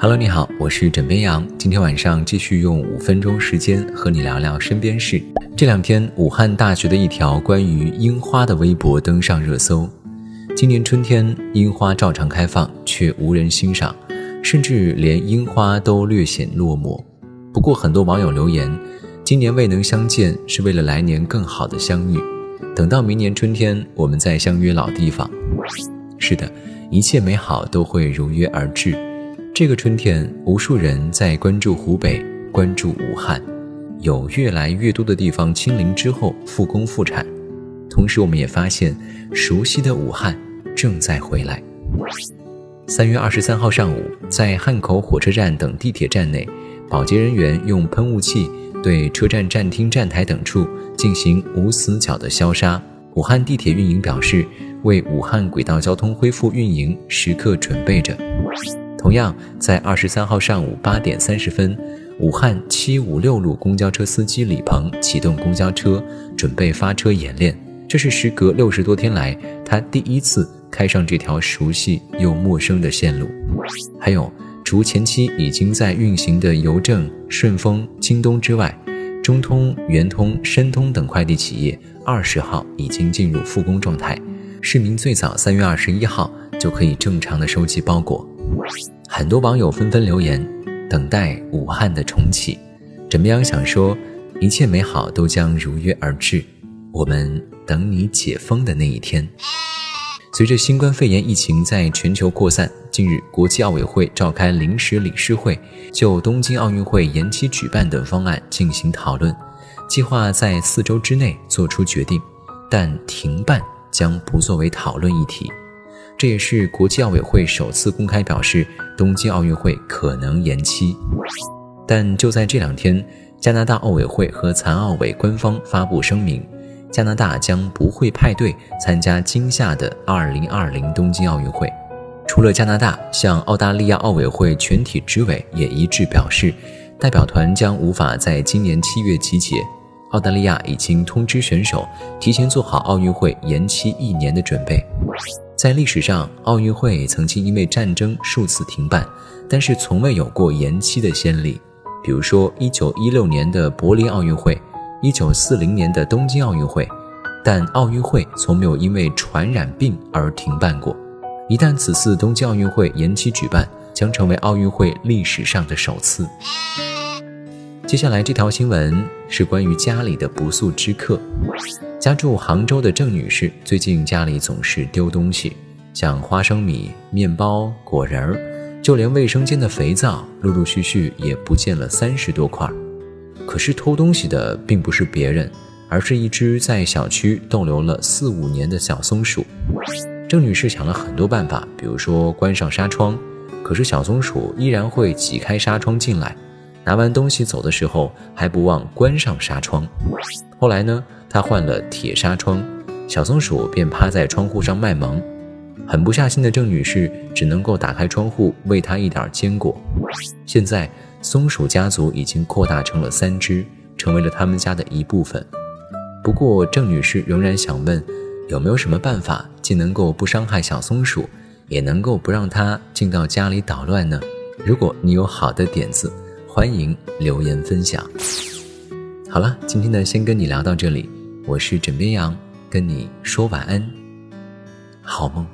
Hello，你好，我是枕边羊。今天晚上继续用五分钟时间和你聊聊身边事。这两天，武汉大学的一条关于樱花的微博登上热搜。今年春天，樱花照常开放，却无人欣赏，甚至连樱花都略显落寞。不过，很多网友留言，今年未能相见，是为了来年更好的相遇。等到明年春天，我们再相约老地方。是的，一切美好都会如约而至。这个春天，无数人在关注湖北，关注武汉，有越来越多的地方清零之后复工复产。同时，我们也发现，熟悉的武汉正在回来。三月二十三号上午，在汉口火车站等地铁站内，保洁人员用喷雾器对车站站厅、站台等处进行无死角的消杀。武汉地铁运营表示，为武汉轨道交通恢复运营时刻准备着。同样，在二十三号上午八点三十分，武汉七五六路公交车司机李鹏启动公交车，准备发车演练。这是时隔六十多天来，他第一次开上这条熟悉又陌生的线路。还有，除前期已经在运行的邮政、顺丰、京东之外，中通、圆通、申通等快递企业二十号已经进入复工状态，市民最早三月二十一号就可以正常的收寄包裹。很多网友纷纷留言，等待武汉的重启。枕边羊想说，一切美好都将如约而至，我们等你解封的那一天。随着新冠肺炎疫情在全球扩散，近日国际奥委会召开临时理事会，就东京奥运会延期举办等方案进行讨论，计划在四周之内做出决定，但停办将不作为讨论议题。这也是国际奥委会首次公开表示东京奥运会可能延期，但就在这两天，加拿大奥委会和残奥委官方发布声明，加拿大将不会派队参加今夏的2020东京奥运会。除了加拿大，像澳大利亚奥委会全体执委也一致表示，代表团将无法在今年七月集结。澳大利亚已经通知选手提前做好奥运会延期一年的准备。在历史上，奥运会曾经因为战争数次停办，但是从未有过延期的先例。比如说1916年的柏林奥运会，1940年的东京奥运会，但奥运会从没有因为传染病而停办过。一旦此次东京奥运会延期举办，将成为奥运会历史上的首次。接下来这条新闻是关于家里的不速之客。家住杭州的郑女士最近家里总是丢东西，像花生米、面包、果仁儿，就连卫生间的肥皂，陆陆续续也不见了三十多块。可是偷东西的并不是别人，而是一只在小区逗留了四五年的小松鼠。郑女士想了很多办法，比如说关上纱窗，可是小松鼠依然会挤开纱窗进来。拿完东西走的时候，还不忘关上纱窗。后来呢，他换了铁纱窗，小松鼠便趴在窗户上卖萌。狠不下心的郑女士只能够打开窗户喂它一点坚果。现在，松鼠家族已经扩大成了三只，成为了他们家的一部分。不过，郑女士仍然想问，有没有什么办法既能够不伤害小松鼠，也能够不让它进到家里捣乱呢？如果你有好的点子，欢迎留言分享。好了，今天呢，先跟你聊到这里。我是枕边羊，跟你说晚安，好梦。